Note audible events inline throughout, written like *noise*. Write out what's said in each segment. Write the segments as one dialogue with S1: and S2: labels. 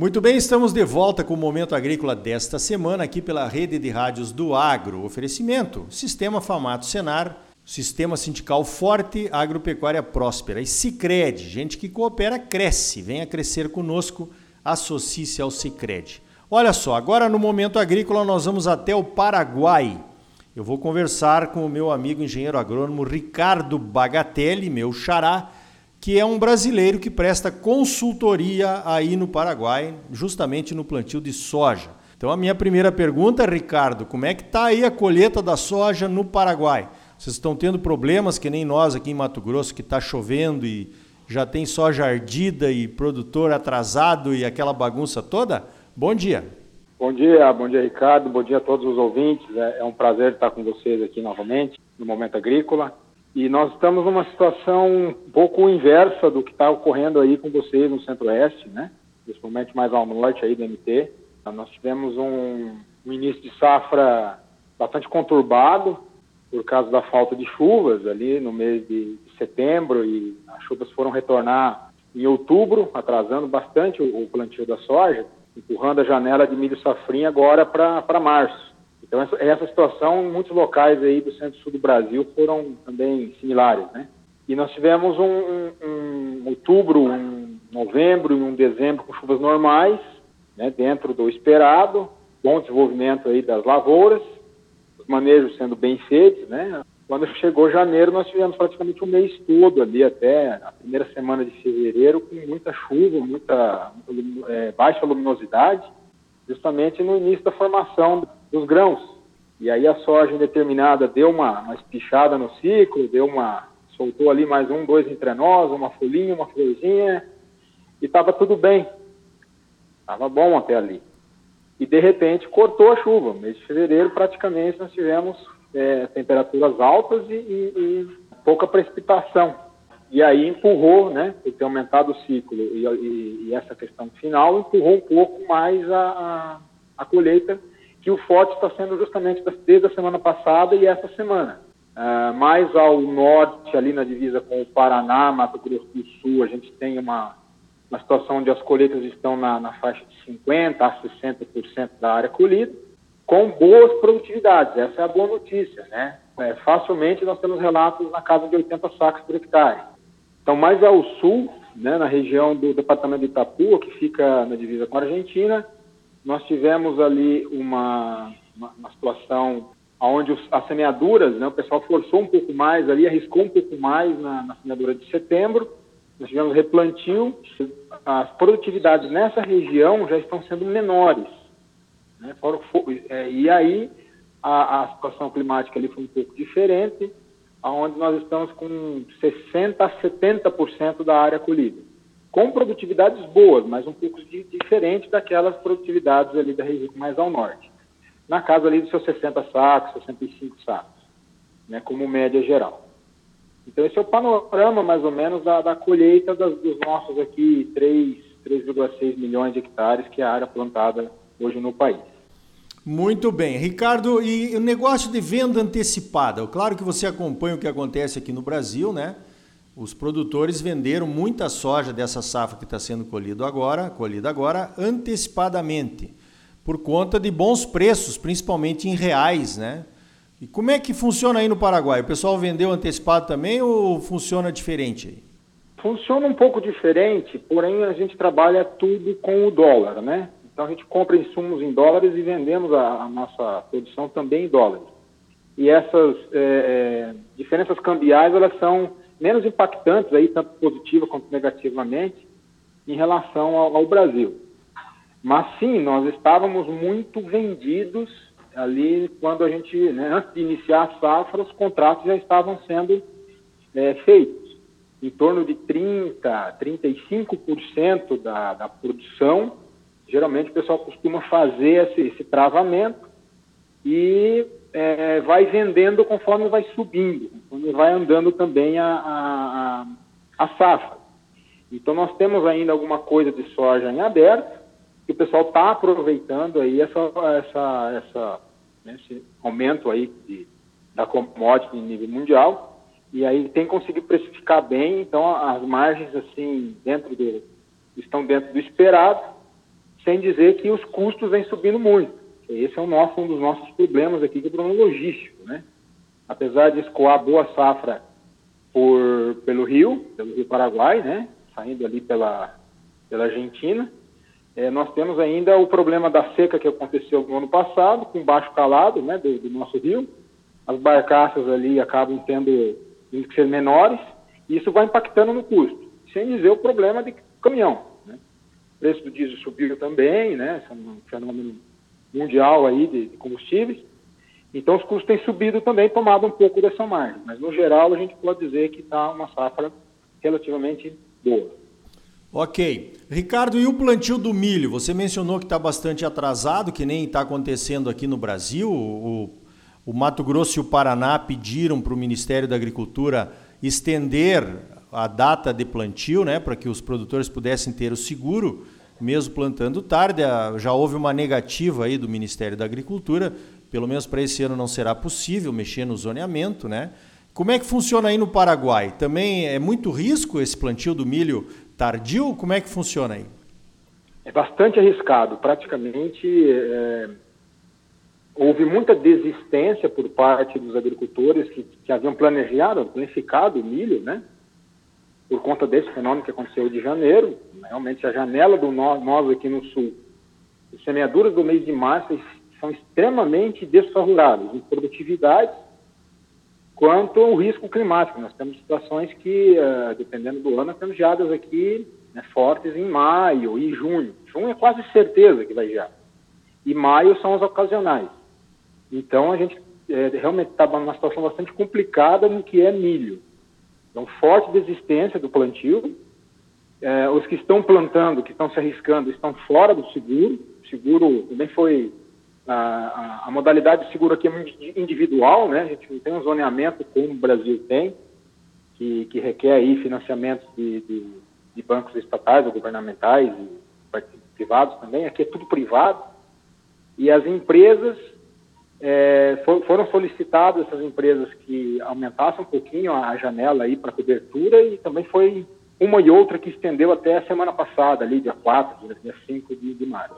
S1: Muito bem, estamos de volta com o Momento Agrícola desta semana aqui pela Rede de Rádios do Agro. Oferecimento: Sistema Famato Senar, Sistema Sindical Forte, Agropecuária Próspera. E Cicred, gente que coopera, cresce. Venha crescer conosco, associe-se ao Cicred. Olha só, agora no Momento Agrícola nós vamos até o Paraguai. Eu vou conversar com o meu amigo engenheiro agrônomo Ricardo Bagatelli, meu xará, que é um brasileiro que presta consultoria aí no Paraguai, justamente no plantio de soja. Então a minha primeira pergunta, Ricardo, como é que está aí a colheita da soja no Paraguai? Vocês estão tendo problemas que nem nós aqui em Mato Grosso, que está chovendo e já tem soja ardida e produtor atrasado e aquela bagunça toda? Bom dia.
S2: Bom dia, bom dia Ricardo, bom dia a todos os ouvintes. É, é um prazer estar com vocês aqui novamente no Momento Agrícola. E nós estamos numa situação um pouco inversa do que está ocorrendo aí com vocês no Centro-Oeste, né? Principalmente mais ao norte aí do MT. Nós tivemos um, um início de safra bastante conturbado por causa da falta de chuvas ali no mês de setembro e as chuvas foram retornar em outubro, atrasando bastante o, o plantio da soja, empurrando a janela de milho safrinha agora para março. Então, essa, essa situação, em muitos locais aí do centro-sul do Brasil foram também similares, né? E nós tivemos um, um, um, outubro, um novembro e um dezembro com chuvas normais, né, dentro do esperado, bom desenvolvimento aí das lavouras, os manejos sendo bem feitos, né? Quando chegou janeiro, nós tivemos praticamente um mês todo ali, até a primeira semana de fevereiro, com muita chuva, muita, é, baixa luminosidade, justamente no início da formação dos grãos. E aí a soja indeterminada deu uma, uma espichada no ciclo, deu uma soltou ali mais um, dois entrenós, uma folhinha, uma florzinha, e estava tudo bem. Estava bom até ali. E de repente cortou a chuva. Mês de fevereiro praticamente nós tivemos é, temperaturas altas e, e, e, pouca precipitação. E aí empurrou, né, por ter aumentado o ciclo e, e essa questão final, empurrou um pouco mais a, a, a colheita que o forte está sendo justamente desde a semana passada e essa semana. Uh, mais ao norte, ali na divisa com o Paraná, Mato Grosso do Sul, a gente tem uma, uma situação onde as colheitas estão na, na faixa de 50% a 60% da área colhida, com boas produtividades. Essa é a boa notícia, né? É, facilmente nós temos relatos na casa de 80 sacos por hectare. Então, mais ao sul, né, na região do departamento de que fica na divisa com a Argentina, nós tivemos ali uma, uma, uma situação onde as semeaduras, né, o pessoal forçou um pouco mais ali, arriscou um pouco mais na, na semeadura de setembro, nós tivemos replantio, as produtividades nessa região já estão sendo menores. Né, é, e aí a, a, situação climática ali foi um pouco diferente, onde nós estamos com 60% a 70% da área colhida com produtividades boas, mas um pouco de, diferente daquelas produtividades ali da região mais ao norte. Na casa ali dos seus 60 sacos, 65 sacos, né, como média geral. Então esse é o panorama mais ou menos da, da colheita das, dos nossos aqui 3,6 milhões de hectares que é a área plantada hoje no país.
S1: Muito bem. Ricardo, e o negócio de venda antecipada? Claro que você acompanha o que acontece aqui no Brasil, né? Os produtores venderam muita soja dessa safra que está sendo colhido agora, colhida agora, antecipadamente, por conta de bons preços, principalmente em reais, né? E como é que funciona aí no Paraguai? O pessoal vendeu antecipado também ou funciona diferente aí?
S2: Funciona um pouco diferente, porém a gente trabalha tudo com o dólar, né? Então a gente compra insumos em dólares e vendemos a, a nossa produção também em dólares. E essas é, é, diferenças cambiais elas são menos impactantes, aí, tanto positiva quanto negativamente, em relação ao, ao Brasil. Mas sim, nós estávamos muito vendidos ali quando a gente, né, antes de iniciar a safra, os contratos já estavam sendo é, feitos. Em torno de 30%, 35% da, da produção, geralmente o pessoal costuma fazer esse, esse travamento e é, vai vendendo conforme vai subindo, conforme vai andando também a, a, a, safra. Então nós temos ainda alguma coisa de soja em aberto, que o pessoal está aproveitando aí essa, essa, essa, né, esse aumento aí de, da commodity em nível mundial, e aí tem conseguido precificar bem, então as margens assim dentro do, estão dentro do esperado, sem dizer que os custos vêm subindo muito. Esse é o nosso, um dos nossos problemas aqui, que é o problema logístico, né? Apesar de escoar boa safra por, pelo rio, pelo rio Paraguai, né? Saindo ali pela, pela Argentina, é, nós temos ainda o problema da seca que aconteceu no ano passado, com baixo calado né, do, do nosso rio. As barcaças ali acabam tendo, tendo que ser menores, e isso vai impactando no custo. Sem dizer o problema de caminhão. Né? O preço do diesel subiu também, né? Isso é um fenômeno mundial aí de, de combustíveis. Então os custos têm subido também, tomado um pouco dessa margem. Mas no geral a gente pode dizer que está uma safra relativamente boa.
S1: Ok. Ricardo, e o plantio do milho? Você mencionou que está bastante atrasado, que nem está acontecendo aqui no Brasil. O, o Mato Grosso e o Paraná pediram para o Ministério da Agricultura estender a data de plantio, né, para que os produtores pudessem ter o seguro, mesmo plantando tarde. Já houve uma negativa aí do Ministério da Agricultura, pelo menos para esse ano não será possível mexer no zoneamento, né? Como é que funciona aí no Paraguai? Também é muito risco esse plantio do milho tardio? Como é que funciona aí?
S2: É bastante arriscado. Praticamente é, houve muita desistência por parte dos agricultores que, que haviam planejado, planificado o milho, né? Por conta desse fenômeno que aconteceu de janeiro. Realmente a janela do nós, aqui no sul, as semeaduras do mês de março são extremamente desfavoráveis em produtividade quanto ao risco climático. Nós temos situações que, uh, dependendo do ano, temos geadas aqui né, fortes em maio e junho. Junho é quase certeza que vai gear. E maio são as ocasionais. Então, a gente é, realmente está numa situação bastante complicada no que é milho. Então, forte desistência do plantio. É, os que estão plantando, que estão se arriscando, estão fora do seguro. O seguro também foi a, a, modalidade de seguro aqui é individual, né? A gente não tem um zoneamento como o Brasil tem, que, que requer aí financiamentos de, de, de bancos estatais ou governamentais e privados também. Aqui é tudo privado. E as empresas é, for, foram solicitadas essas empresas que aumentassem um pouquinho a janela aí para cobertura e também foi uma e outra que estendeu até a semana passada, ali, dia 4, dia 5 de, de março.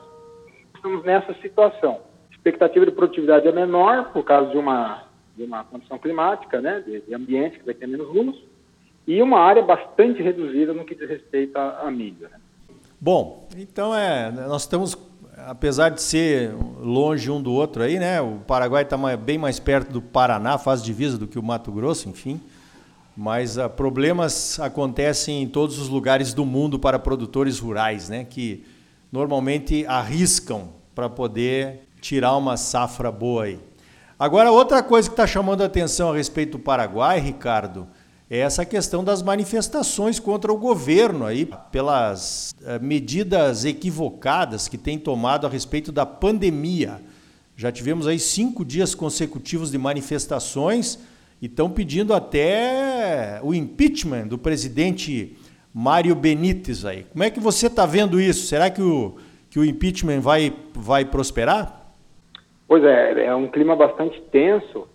S2: Estamos nessa situação expectativa de produtividade é menor por causa de uma, de uma condição climática, né, de, de ambiente que vai ter menos luz, e uma área bastante reduzida no que diz respeito à, à mídia. Né?
S1: Bom, então é, nós estamos, apesar de ser longe um do outro aí, né, o Paraguai está bem mais perto do Paraná, faz divisa do que o Mato Grosso, enfim, mas uh, problemas acontecem em todos os lugares do mundo para produtores rurais, né, que normalmente arriscam para poder tirar uma safra boa aí. Agora, outra coisa que está chamando a atenção a respeito do Paraguai, Ricardo, é essa questão das manifestações contra o governo aí, pelas eh, medidas equivocadas que tem tomado a respeito da pandemia. Já tivemos aí cinco dias consecutivos de manifestações e estão pedindo até o impeachment do presidente Mário Benítez aí. Como é que você está vendo isso? Será que o, que o impeachment vai, vai prosperar?
S2: Pois é, é um clima bastante tenso.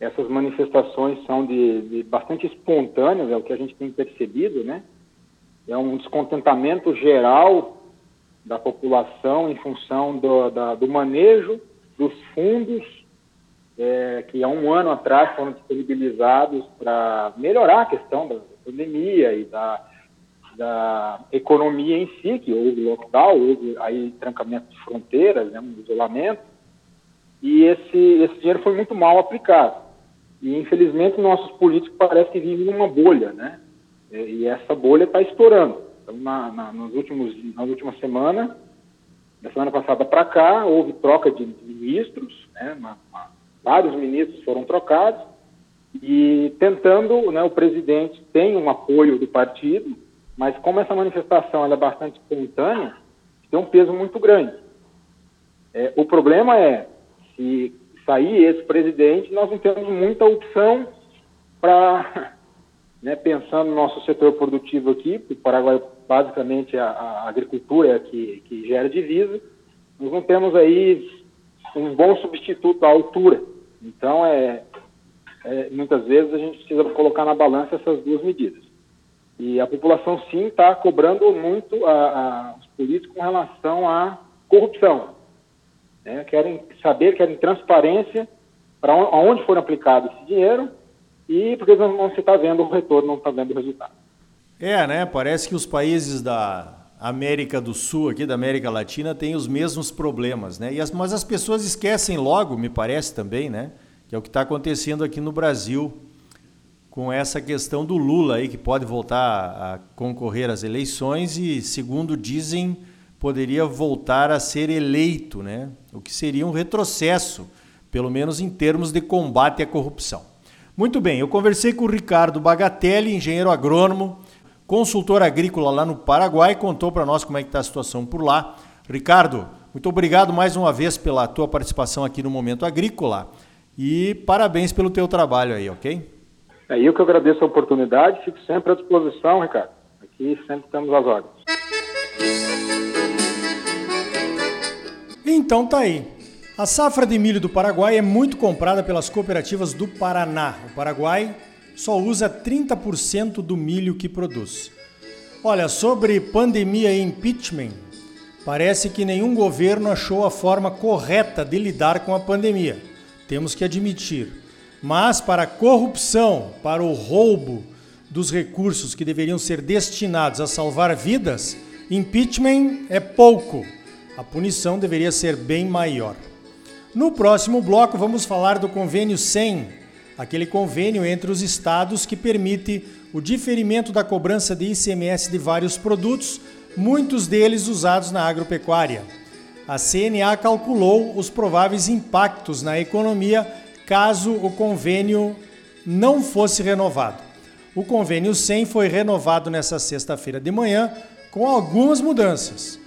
S2: Essas manifestações são de, de bastante espontâneas, é o que a gente tem percebido, né? É um descontentamento geral da população em função do, da, do manejo dos fundos é, que há um ano atrás foram disponibilizados para melhorar a questão da pandemia e da, da economia em si, que houve lockdown, houve aí trancamento de fronteiras, né, um isolamento, e esse, esse dinheiro foi muito mal aplicado. E, infelizmente, nossos políticos parecem que vivem numa bolha, né? E essa bolha está estourando. Então, na, na, nos últimos, na última semana, da semana passada para cá, houve troca de, de ministros, né? Uma, uma, vários ministros foram trocados, e tentando, né, o presidente tem um apoio do partido, mas como essa manifestação é bastante espontânea, tem um peso muito grande. É, o problema é, se sair esse presidente, nós não temos muita opção para, *laughs* né, pensando no nosso setor produtivo aqui, o Paraguai, basicamente, a, a agricultura é a que, que gera divisa, nós não temos aí um bom substituto à altura. Então, é, é, muitas vezes a gente precisa colocar na balança essas duas medidas. E a população, sim, está cobrando muito a, a, os políticos com relação à corrupção. Né? Querem saber, querem transparência para onde foi aplicado esse dinheiro e porque não, não se está vendo o retorno, não está vendo o resultado.
S1: É, né? Parece que os países da América do Sul, aqui da América Latina, têm os mesmos problemas, né? E as, mas as pessoas esquecem logo, me parece também, né? Que é o que está acontecendo aqui no Brasil com essa questão do Lula aí, que pode voltar a concorrer às eleições e, segundo dizem, poderia voltar a ser eleito, né? O que seria um retrocesso, pelo menos em termos de combate à corrupção. Muito bem, eu conversei com o Ricardo Bagatelli, engenheiro agrônomo, consultor agrícola lá no Paraguai, contou para nós como é que está a situação por lá. Ricardo, muito obrigado mais uma vez pela tua participação aqui no Momento Agrícola e parabéns pelo teu trabalho aí, ok?
S2: É eu que agradeço a oportunidade, fico sempre à disposição, Ricardo. Aqui sempre temos as ordens.
S1: Então tá aí. A safra de milho do Paraguai é muito comprada pelas cooperativas do Paraná. O Paraguai só usa 30% do milho que produz. Olha, sobre pandemia e impeachment, parece que nenhum governo achou a forma correta de lidar com a pandemia. Temos que admitir. Mas para a corrupção, para o roubo dos recursos que deveriam ser destinados a salvar vidas, impeachment é pouco. A punição deveria ser bem maior. No próximo bloco, vamos falar do convênio 100 aquele convênio entre os estados que permite o diferimento da cobrança de ICMS de vários produtos, muitos deles usados na agropecuária. A CNA calculou os prováveis impactos na economia caso o convênio não fosse renovado. O convênio 100 foi renovado nesta sexta-feira de manhã com algumas mudanças.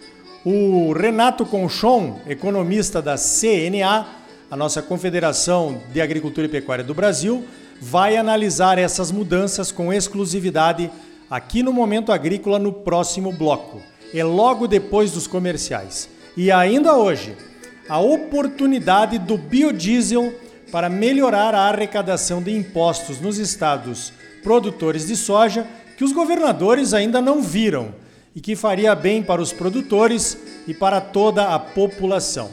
S1: O Renato Conchon, economista da CNA, a nossa Confederação de Agricultura e Pecuária do Brasil vai analisar essas mudanças com exclusividade aqui no Momento Agrícola no próximo bloco. É logo depois dos comerciais. E ainda hoje, a oportunidade do biodiesel para melhorar a arrecadação de impostos nos estados produtores de soja que os governadores ainda não viram e que faria bem para os produtores e para toda a população.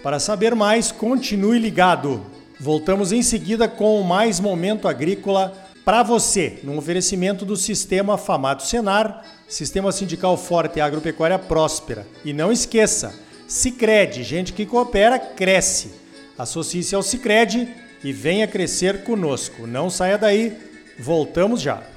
S1: Para saber mais, continue ligado. Voltamos em seguida com mais momento agrícola para você, no oferecimento do Sistema Famato Senar, Sistema Sindical Forte e Agropecuária Próspera. E não esqueça, Sicredi, gente que coopera cresce. Associe-se ao Sicredi e venha crescer conosco. Não saia daí, voltamos já.